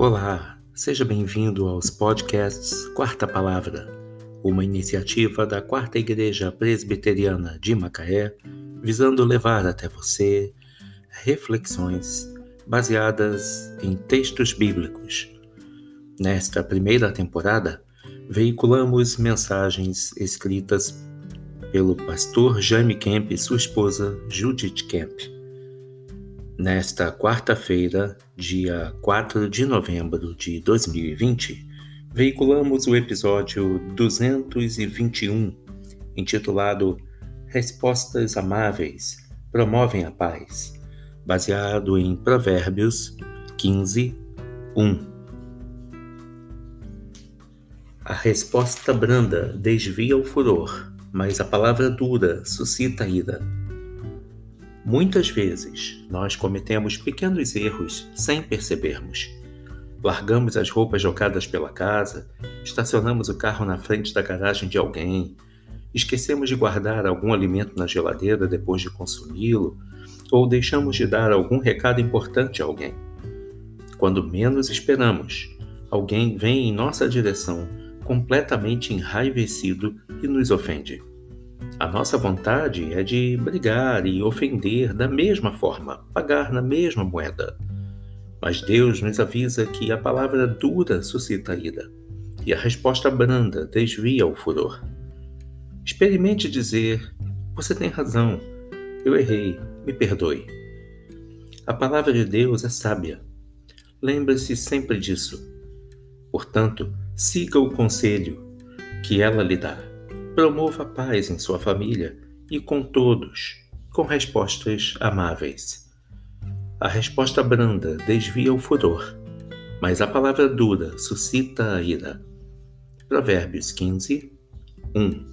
Olá, seja bem-vindo aos podcasts Quarta Palavra, uma iniciativa da Quarta Igreja Presbiteriana de Macaé, visando levar até você reflexões baseadas em textos bíblicos. Nesta primeira temporada, veiculamos mensagens escritas pelo pastor Jaime Kemp e sua esposa Judith Kemp Nesta quarta-feira, dia 4 de novembro de 2020, veiculamos o episódio 221, intitulado Respostas Amáveis Promovem a Paz, baseado em Provérbios 15, 1. A resposta branda desvia o furor, mas a palavra dura suscita ira. Muitas vezes nós cometemos pequenos erros sem percebermos. Largamos as roupas jogadas pela casa, estacionamos o carro na frente da garagem de alguém, esquecemos de guardar algum alimento na geladeira depois de consumi-lo, ou deixamos de dar algum recado importante a alguém. Quando menos esperamos, alguém vem em nossa direção completamente enraivecido e nos ofende. A nossa vontade é de brigar e ofender da mesma forma, pagar na mesma moeda. Mas Deus nos avisa que a palavra dura suscita ira e a resposta branda desvia o furor. Experimente dizer: Você tem razão, eu errei, me perdoe. A palavra de Deus é sábia. Lembre-se sempre disso. Portanto, siga o conselho que ela lhe dá. Promova a paz em sua família e com todos, com respostas amáveis. A resposta branda desvia o furor, mas a palavra dura suscita a ira. Provérbios 15, 1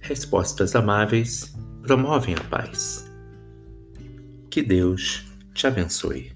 Respostas amáveis promovem a paz. Que Deus te abençoe.